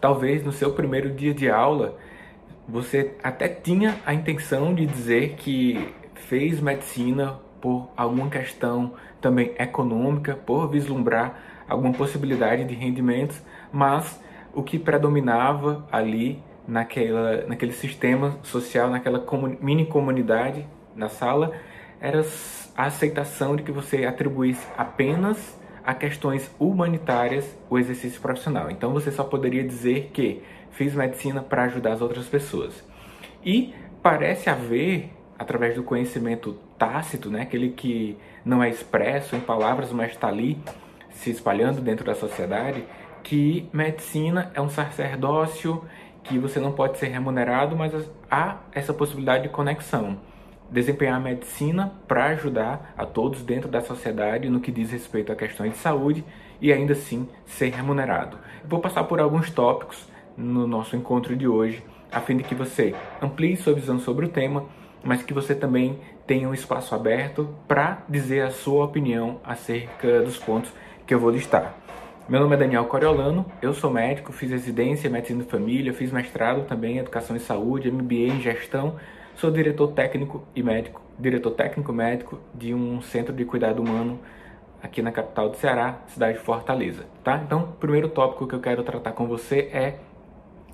Talvez no seu primeiro dia de aula você até tinha a intenção de dizer que fez medicina por alguma questão também econômica, por vislumbrar alguma possibilidade de rendimentos, mas o que predominava ali naquela, naquele sistema social, naquela mini comunidade na sala, era a aceitação de que você atribuísse apenas a questões humanitárias o exercício profissional. Então você só poderia dizer que fiz medicina para ajudar as outras pessoas. E parece haver, através do conhecimento tácito, né, aquele que não é expresso em palavras, mas está ali se espalhando dentro da sociedade, que medicina é um sacerdócio, que você não pode ser remunerado, mas há essa possibilidade de conexão desempenhar a medicina para ajudar a todos dentro da sociedade no que diz respeito a questões de saúde e ainda assim ser remunerado. vou passar por alguns tópicos no nosso encontro de hoje, a fim de que você amplie sua visão sobre o tema, mas que você também tenha um espaço aberto para dizer a sua opinião acerca dos pontos que eu vou listar. Meu nome é Daniel Coriolano, eu sou médico, fiz residência em medicina de família, fiz mestrado também em educação e saúde, MBA em gestão Sou diretor técnico e médico, diretor técnico médico de um centro de cuidado humano aqui na capital do Ceará, cidade de Fortaleza, tá? Então, o primeiro tópico que eu quero tratar com você é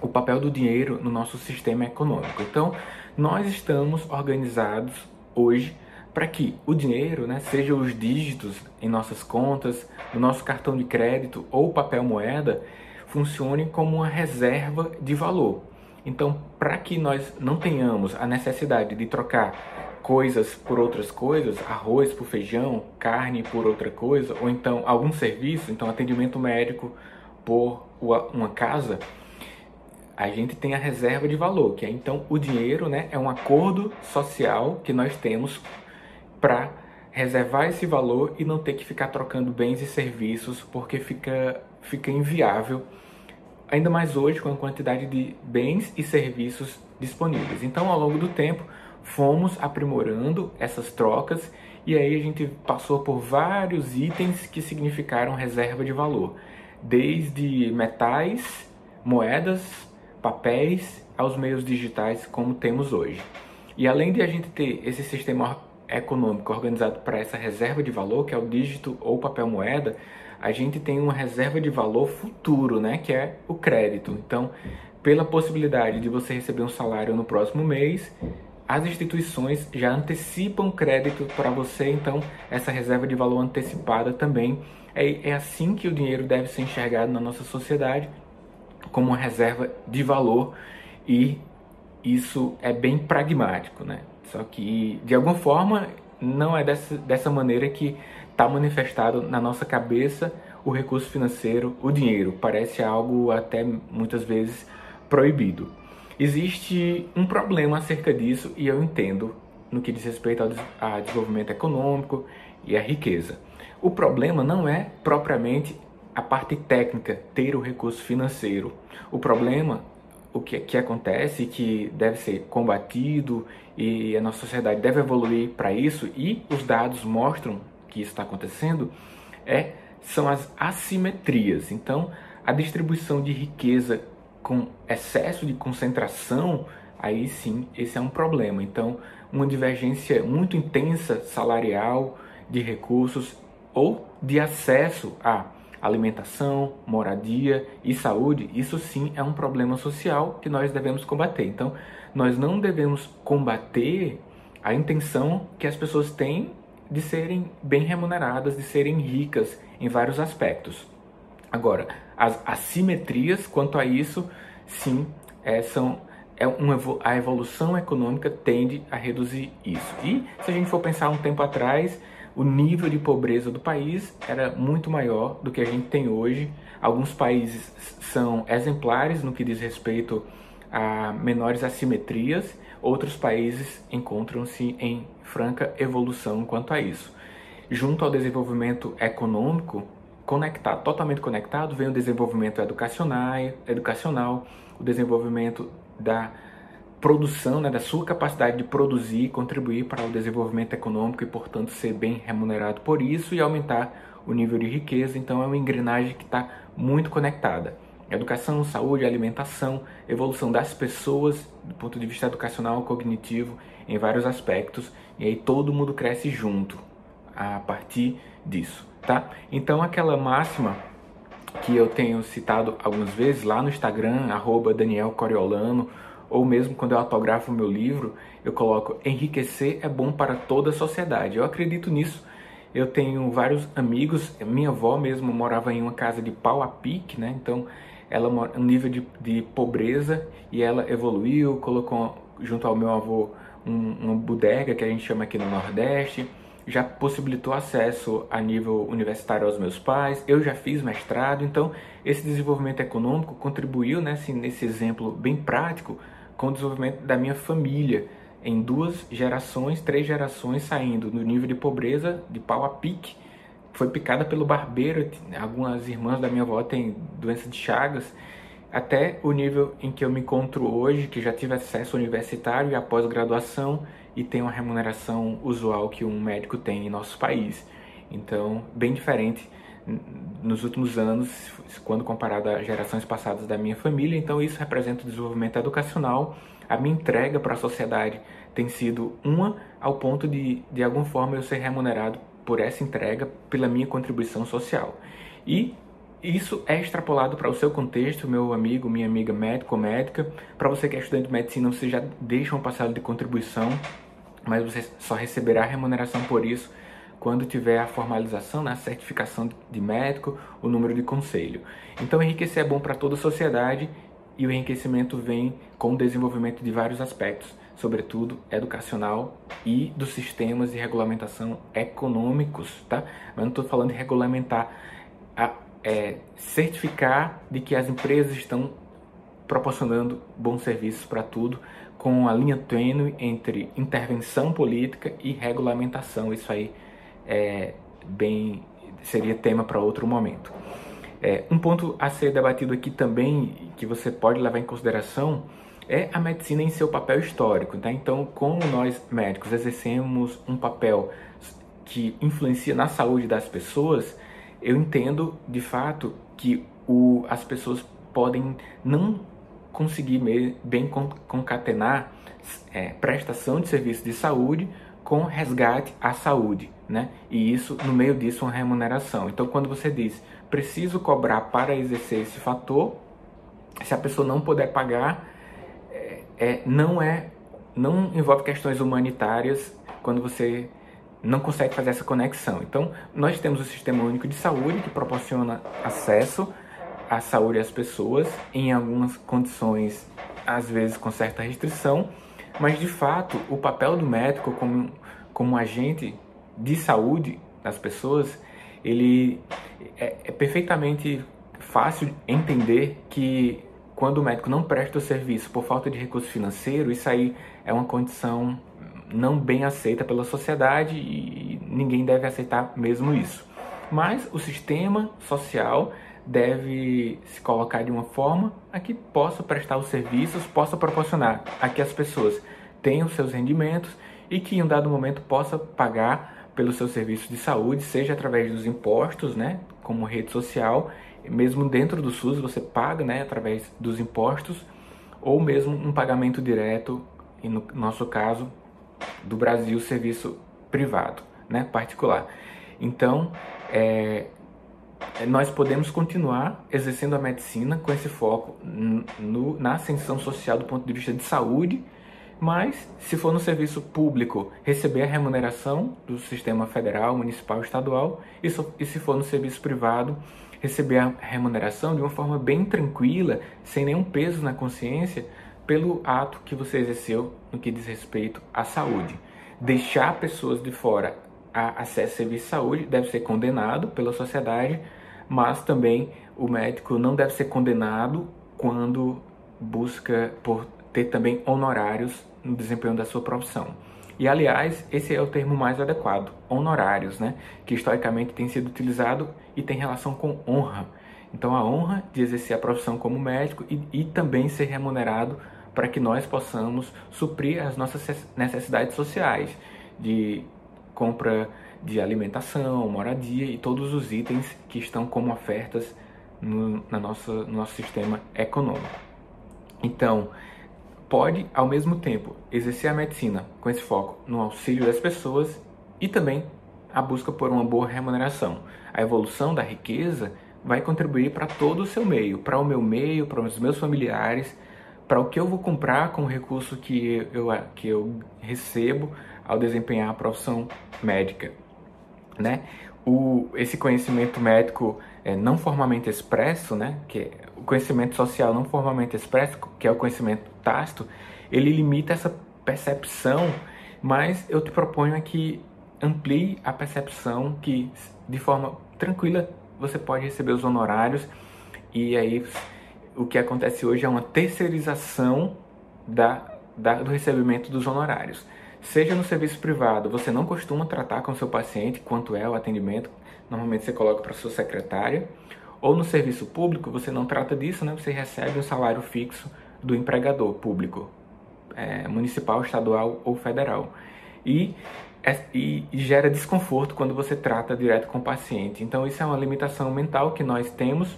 o papel do dinheiro no nosso sistema econômico. Então, nós estamos organizados hoje para que o dinheiro, né, seja os dígitos em nossas contas, no nosso cartão de crédito ou papel moeda, funcione como uma reserva de valor. Então, para que nós não tenhamos a necessidade de trocar coisas por outras coisas, arroz por feijão, carne por outra coisa, ou então algum serviço, então atendimento médico por uma casa, a gente tem a reserva de valor, que é então o dinheiro, né, é um acordo social que nós temos para reservar esse valor e não ter que ficar trocando bens e serviços, porque fica fica inviável ainda mais hoje com a quantidade de bens e serviços disponíveis. Então, ao longo do tempo, fomos aprimorando essas trocas e aí a gente passou por vários itens que significaram reserva de valor, desde metais, moedas, papéis, aos meios digitais como temos hoje. E além de a gente ter esse sistema econômico organizado para essa reserva de valor, que é o dígito ou papel moeda, a gente tem uma reserva de valor futuro, né, que é o crédito. Então, pela possibilidade de você receber um salário no próximo mês, as instituições já antecipam crédito para você, então essa reserva de valor antecipada também é, é assim que o dinheiro deve ser enxergado na nossa sociedade como uma reserva de valor e isso é bem pragmático, né? Só que de alguma forma não é dessa, dessa maneira que está manifestado na nossa cabeça o recurso financeiro, o dinheiro. Parece algo até muitas vezes proibido. Existe um problema acerca disso e eu entendo no que diz respeito ao desenvolvimento econômico e à riqueza. O problema não é propriamente a parte técnica, ter o recurso financeiro. O problema, o que, que acontece, que deve ser combatido e a nossa sociedade deve evoluir para isso, e os dados mostram que está acontecendo é, são as assimetrias. Então, a distribuição de riqueza com excesso de concentração, aí sim, esse é um problema. Então, uma divergência muito intensa salarial de recursos ou de acesso a alimentação, moradia e saúde, isso sim é um problema social que nós devemos combater. Então, nós não devemos combater a intenção que as pessoas têm de serem bem remuneradas, de serem ricas em vários aspectos. Agora, as assimetrias quanto a isso, sim, é, são, é a evolução econômica tende a reduzir isso. E se a gente for pensar um tempo atrás, o nível de pobreza do país era muito maior do que a gente tem hoje. Alguns países são exemplares no que diz respeito a menores assimetrias, outros países encontram-se em franca evolução quanto a isso. Junto ao desenvolvimento econômico, conectado, totalmente conectado, vem o desenvolvimento educacional, educacional o desenvolvimento da produção, né, da sua capacidade de produzir e contribuir para o desenvolvimento econômico e, portanto, ser bem remunerado por isso e aumentar o nível de riqueza. Então, é uma engrenagem que está muito conectada. Educação, saúde, alimentação, evolução das pessoas do ponto de vista educacional, cognitivo, em vários aspectos. E aí todo mundo cresce junto a partir disso, tá? Então, aquela máxima que eu tenho citado algumas vezes lá no Instagram, arroba Daniel Coriolano, ou mesmo quando eu autografo meu livro, eu coloco enriquecer é bom para toda a sociedade. Eu acredito nisso. Eu tenho vários amigos, minha avó mesmo morava em uma casa de pau a pique, né? Então ela um nível de, de pobreza e ela evoluiu, colocou junto ao meu avô um, uma bodega que a gente chama aqui no Nordeste, já possibilitou acesso a nível universitário aos meus pais, eu já fiz mestrado, então esse desenvolvimento econômico contribuiu nesse, nesse exemplo bem prático com o desenvolvimento da minha família em duas gerações, três gerações saindo do nível de pobreza de pau a pique. Foi picada pelo barbeiro, algumas irmãs da minha avó têm doença de Chagas, até o nível em que eu me encontro hoje, que já tive acesso universitário e a pós-graduação e tenho uma remuneração usual que um médico tem em nosso país. Então, bem diferente nos últimos anos, quando comparado a gerações passadas da minha família. Então, isso representa o desenvolvimento educacional. A minha entrega para a sociedade tem sido uma, ao ponto de, de alguma forma, eu ser remunerado por essa entrega, pela minha contribuição social. E isso é extrapolado para o seu contexto, meu amigo, minha amiga médico ou médica. Para você que é estudante de medicina, você já deixa um passado de contribuição, mas você só receberá remuneração por isso quando tiver a formalização, né, a certificação de médico, o número de conselho. Então, enriquecer é bom para toda a sociedade e o enriquecimento vem com o desenvolvimento de vários aspectos, sobretudo educacional e dos sistemas de regulamentação econômicos, tá? Mas não estou falando de regulamentar, a, é, certificar de que as empresas estão proporcionando bons serviços para tudo, com a linha tênue entre intervenção política e regulamentação. Isso aí é, bem seria tema para outro momento. É, um ponto a ser debatido aqui também, que você pode levar em consideração, é a medicina em seu papel histórico. Tá? Então, como nós médicos exercemos um papel que influencia na saúde das pessoas, eu entendo de fato que o, as pessoas podem não conseguir bem concatenar é, prestação de serviço de saúde com resgate à saúde, né? E isso, no meio disso, uma remuneração. Então, quando você diz, preciso cobrar para exercer esse fator, se a pessoa não puder pagar, é, não é, não envolve questões humanitárias quando você não consegue fazer essa conexão. Então, nós temos o Sistema Único de Saúde que proporciona acesso à saúde às pessoas em algumas condições, às vezes com certa restrição, mas de fato, o papel do médico como, como agente de saúde das pessoas, ele é, é perfeitamente fácil entender que quando o médico não presta o serviço por falta de recurso financeiro, isso aí é uma condição não bem aceita pela sociedade e ninguém deve aceitar mesmo isso. Mas o sistema social deve se colocar de uma forma a que possa prestar os serviços, possa proporcionar a que as pessoas tenham seus rendimentos e que em um dado momento possa pagar pelo seu serviço de saúde, seja através dos impostos, né, como rede social, mesmo dentro do SUS você paga, né, através dos impostos, ou mesmo um pagamento direto, e no nosso caso, do Brasil, serviço privado, né, particular. Então, é, nós podemos continuar exercendo a medicina com esse foco no, na ascensão social do ponto de vista de saúde, mas se for no serviço público, receber a remuneração do sistema federal, municipal, estadual, e, e se for no serviço privado, receber a remuneração de uma forma bem tranquila, sem nenhum peso na consciência, pelo ato que você exerceu no que diz respeito à saúde. Deixar pessoas de fora a acesso a serviço de saúde deve ser condenado pela sociedade, mas também o médico não deve ser condenado quando busca por ter também honorários no desempenho da sua profissão. E aliás, esse é o termo mais adequado, honorários, né? Que historicamente tem sido utilizado e tem relação com honra. Então, a honra de exercer a profissão como médico e, e também ser remunerado para que nós possamos suprir as nossas necessidades sociais de compra de alimentação, moradia e todos os itens que estão como ofertas no, na nossa, no nosso sistema econômico. Então, pode, ao mesmo tempo, exercer a medicina com esse foco no auxílio das pessoas e também a busca por uma boa remuneração. A evolução da riqueza vai contribuir para todo o seu meio, para o meu meio, para os meus familiares, para o que eu vou comprar com o recurso que eu, que eu recebo ao desempenhar a profissão médica. Né? O, esse conhecimento médico é, não formalmente expresso, né, que é o conhecimento social não formalmente expresso, que é o conhecimento tácito, ele limita essa percepção, mas eu te proponho que amplie a percepção que de forma tranquila você pode receber os honorários e aí o que acontece hoje é uma terceirização da, da, do recebimento dos honorários. Seja no serviço privado, você não costuma tratar com seu paciente quanto é o atendimento, normalmente você coloca para sua secretária, ou no serviço público você não trata disso, né? Você recebe um salário fixo do empregador público, é, municipal, estadual ou federal. E, é, e, gera desconforto quando você trata direto com o paciente. Então isso é uma limitação mental que nós temos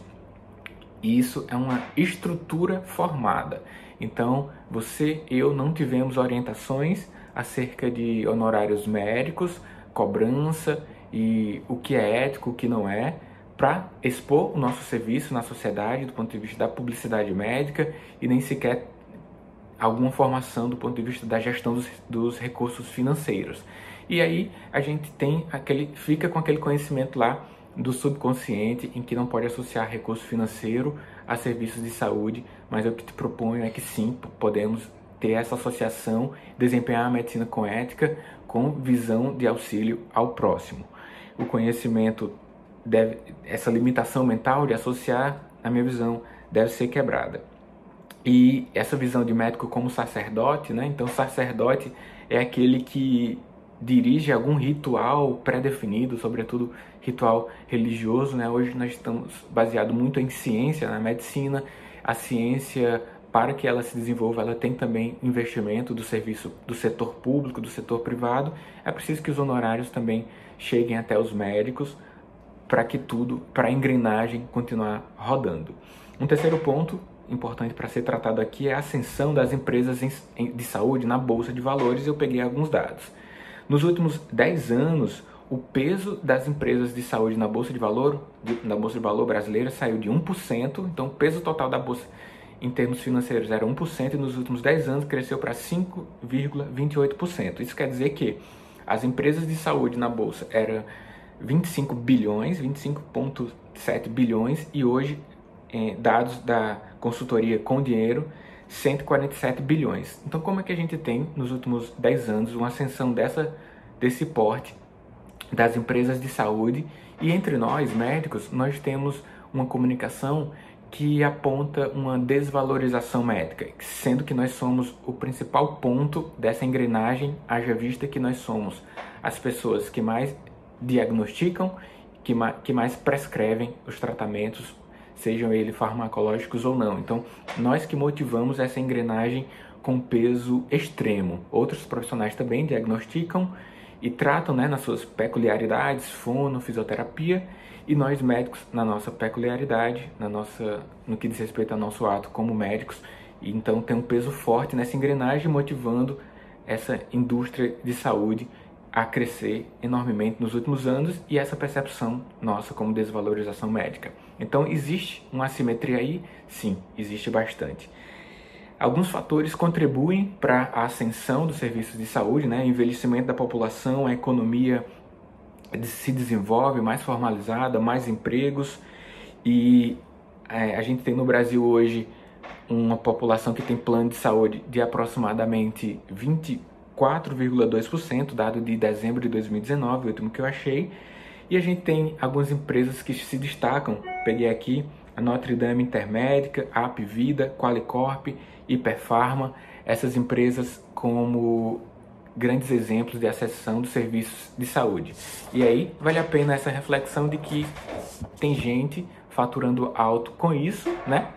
e isso é uma estrutura formada. Então, você e eu não tivemos orientações acerca de honorários médicos, cobrança e o que é ético, o que não é, para expor o nosso serviço na sociedade do ponto de vista da publicidade médica e nem sequer alguma formação do ponto de vista da gestão dos, dos recursos financeiros. E aí a gente tem aquele, fica com aquele conhecimento lá do subconsciente em que não pode associar recurso financeiro a serviços de saúde, mas o que te proponho é que sim, podemos ter essa associação, desempenhar a medicina com ética, com visão de auxílio ao próximo. O conhecimento deve, essa limitação mental de associar, na minha visão, deve ser quebrada. E essa visão de médico como sacerdote, né? Então, sacerdote é aquele que dirige algum ritual pré-definido, sobretudo ritual religioso. Né? Hoje nós estamos baseados muito em ciência, na medicina. A ciência, para que ela se desenvolva, ela tem também investimento do serviço do setor público, do setor privado. É preciso que os honorários também cheguem até os médicos para que tudo, para a engrenagem continuar rodando. Um terceiro ponto importante para ser tratado aqui é a ascensão das empresas de saúde na bolsa de valores. Eu peguei alguns dados. Nos últimos 10 anos, o peso das empresas de saúde na bolsa de valor, na bolsa de valor brasileira, saiu de 1%, então o peso total da bolsa em termos financeiros era 1% e nos últimos 10 anos cresceu para 5,28%. Isso quer dizer que as empresas de saúde na bolsa eram 25 bilhões, 25,7 bilhões e hoje, eh, dados da consultoria com dinheiro, 147 bilhões. Então, como é que a gente tem nos últimos 10 anos uma ascensão dessa, desse porte das empresas de saúde e entre nós, médicos, nós temos uma comunicação que aponta uma desvalorização médica, sendo que nós somos o principal ponto dessa engrenagem, haja vista que nós somos as pessoas que mais diagnosticam, que mais, que mais prescrevem os tratamentos sejam eles farmacológicos ou não. Então, nós que motivamos essa engrenagem com peso extremo. Outros profissionais também diagnosticam e tratam né, nas suas peculiaridades, fono, fisioterapia, e nós médicos na nossa peculiaridade, na nossa, no que diz respeito ao nosso ato como médicos, então tem um peso forte nessa engrenagem motivando essa indústria de saúde a crescer enormemente nos últimos anos e essa percepção nossa como desvalorização médica. Então, existe uma assimetria aí? Sim, existe bastante. Alguns fatores contribuem para a ascensão dos serviços de saúde, né? envelhecimento da população, a economia se desenvolve mais formalizada, mais empregos e é, a gente tem no Brasil hoje uma população que tem plano de saúde de aproximadamente 20 4,2%, dado de dezembro de 2019, o último que eu achei. E a gente tem algumas empresas que se destacam. Peguei aqui a Notre Dame Intermédica, AP Vida, Qualicorp, Hiperfarma. Essas empresas como grandes exemplos de acessão dos serviços de saúde. E aí vale a pena essa reflexão de que tem gente faturando alto com isso, né?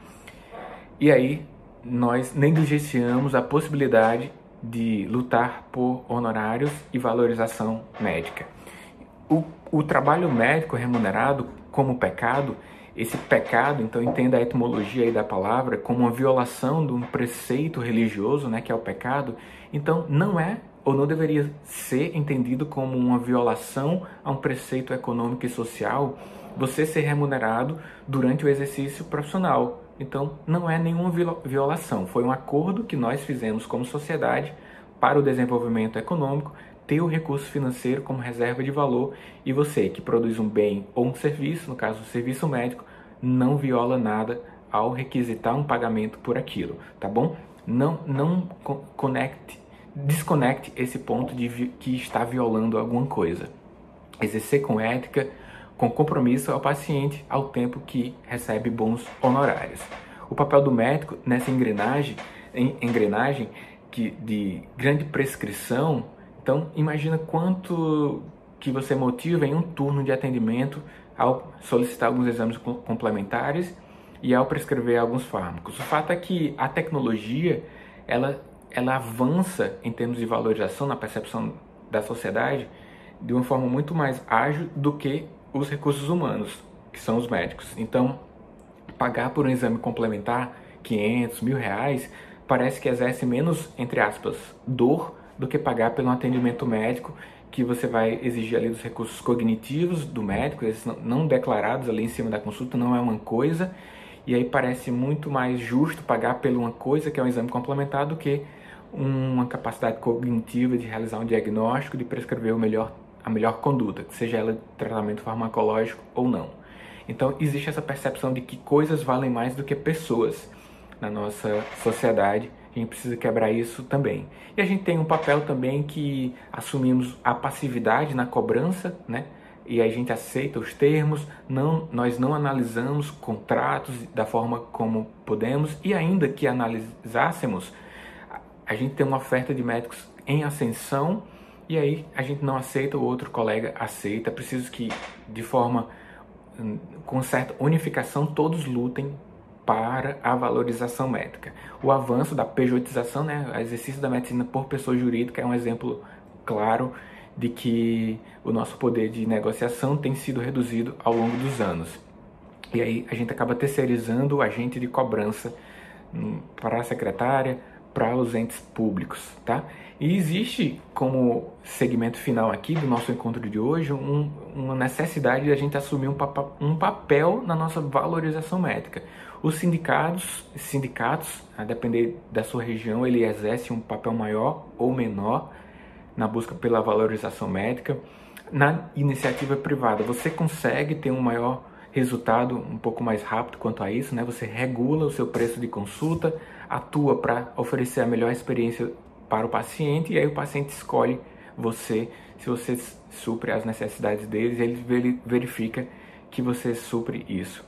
E aí nós negligenciamos a possibilidade de lutar por honorários e valorização médica. O, o trabalho médico remunerado como pecado, esse pecado, então entenda a etimologia aí da palavra como uma violação de um preceito religioso, né, que é o pecado, então não é ou não deveria ser entendido como uma violação a um preceito econômico e social você ser remunerado durante o exercício profissional. Então, não é nenhuma violação, foi um acordo que nós fizemos como sociedade para o desenvolvimento econômico, ter o recurso financeiro como reserva de valor e você que produz um bem ou um serviço, no caso o serviço médico, não viola nada ao requisitar um pagamento por aquilo, tá bom? Não, não conecte desconecte esse ponto de que está violando alguma coisa. Exercer com ética, com compromisso ao paciente ao tempo que recebe bons honorários. O papel do médico nessa engrenagem, engrenagem que, de grande prescrição, então imagina quanto que você motiva em um turno de atendimento ao solicitar alguns exames complementares e ao prescrever alguns fármacos. O fato é que a tecnologia ela ela avança em termos de valorização na percepção da sociedade de uma forma muito mais ágil do que os recursos humanos, que são os médicos. Então, pagar por um exame complementar 500, mil reais, parece que exerce menos, entre aspas, dor do que pagar pelo atendimento médico que você vai exigir ali dos recursos cognitivos do médico, esses não declarados ali em cima da consulta, não é uma coisa, e aí parece muito mais justo pagar por uma coisa que é um exame complementar do que uma capacidade cognitiva de realizar um diagnóstico, de prescrever o melhor, a melhor conduta, seja ela tratamento farmacológico ou não. Então existe essa percepção de que coisas valem mais do que pessoas na nossa sociedade. A gente precisa quebrar isso também. E a gente tem um papel também que assumimos a passividade na cobrança, né? E a gente aceita os termos, não, nós não analisamos contratos da forma como podemos e ainda que analisássemos, a gente tem uma oferta de médicos em ascensão e aí a gente não aceita, o outro colega aceita. Preciso que, de forma hum, com certa unificação, todos lutem para a valorização médica. O avanço da pejotização, né, o exercício da medicina por pessoa jurídica é um exemplo claro de que o nosso poder de negociação tem sido reduzido ao longo dos anos. E aí a gente acaba terceirizando o agente de cobrança hum, para a secretária, para os entes públicos, tá? E existe como segmento final aqui do nosso encontro de hoje um, uma necessidade de a gente assumir um, papel, um papel na nossa valorização médica. Os sindicatos, sindicatos, a depender da sua região, ele exerce um papel maior ou menor na busca pela valorização médica. Na iniciativa privada, você consegue ter um maior resultado um pouco mais rápido quanto a isso, né? Você regula o seu preço de consulta, atua para oferecer a melhor experiência para o paciente e aí o paciente escolhe você se você supre as necessidades deles, ele verifica que você supre isso.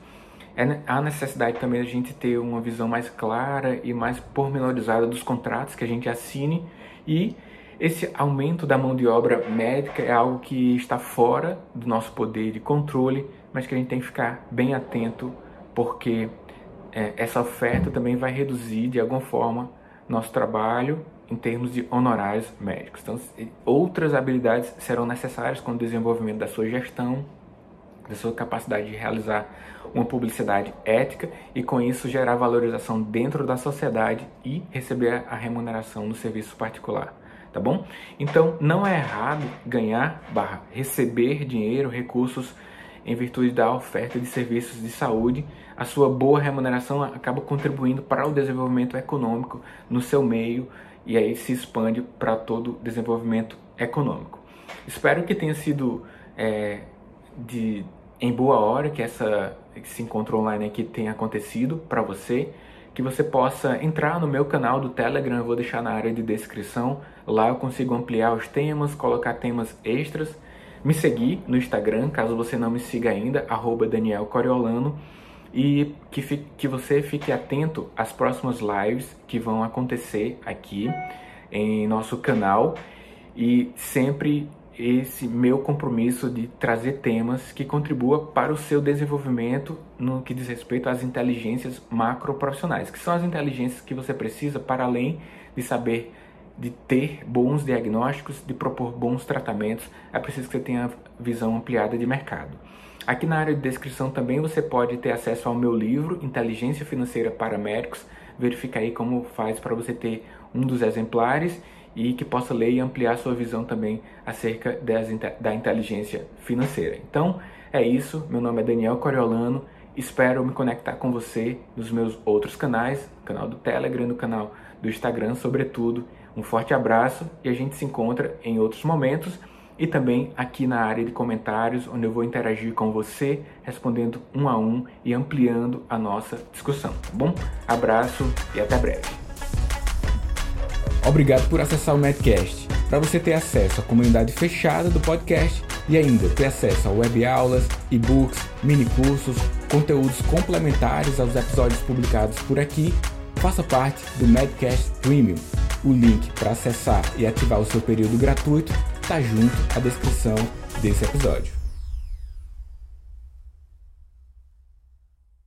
É, há necessidade também a gente ter uma visão mais clara e mais pormenorizada dos contratos que a gente assine e esse aumento da mão de obra médica é algo que está fora do nosso poder de controle, mas que a gente tem que ficar bem atento, porque é, essa oferta também vai reduzir de alguma forma nosso trabalho em termos de honorários médicos. Então, outras habilidades serão necessárias com o desenvolvimento da sua gestão, da sua capacidade de realizar uma publicidade ética e com isso gerar valorização dentro da sociedade e receber a remuneração no serviço particular tá bom? Então, não é errado ganhar barra receber dinheiro, recursos em virtude da oferta de serviços de saúde. A sua boa remuneração acaba contribuindo para o desenvolvimento econômico no seu meio e aí se expande para todo o desenvolvimento econômico. Espero que tenha sido é, de em boa hora que essa esse encontro online aqui tenha acontecido para você que você possa entrar no meu canal do Telegram, eu vou deixar na área de descrição. Lá eu consigo ampliar os temas, colocar temas extras. Me seguir no Instagram, caso você não me siga ainda, arroba Daniel Coriolano. E que, fique, que você fique atento às próximas lives que vão acontecer aqui em nosso canal. E sempre esse meu compromisso de trazer temas que contribuam para o seu desenvolvimento no que diz respeito às inteligências macroprofissionais, que são as inteligências que você precisa para além de saber de ter bons diagnósticos, de propor bons tratamentos, é preciso que você tenha visão ampliada de mercado. Aqui na área de descrição também você pode ter acesso ao meu livro Inteligência Financeira para Médicos. Verifica aí como faz para você ter um dos exemplares e que possa ler e ampliar sua visão também acerca das, da inteligência financeira. Então, é isso. Meu nome é Daniel Coriolano. Espero me conectar com você nos meus outros canais, canal do Telegram, no canal do Instagram, sobretudo. Um forte abraço e a gente se encontra em outros momentos e também aqui na área de comentários, onde eu vou interagir com você, respondendo um a um e ampliando a nossa discussão, tá bom? Abraço e até breve. Obrigado por acessar o Medcast. Para você ter acesso à comunidade fechada do podcast e ainda ter acesso a web aulas, e-books, mini cursos, conteúdos complementares aos episódios publicados por aqui, faça parte do Medcast Premium. O link para acessar e ativar o seu período gratuito está junto à descrição desse episódio.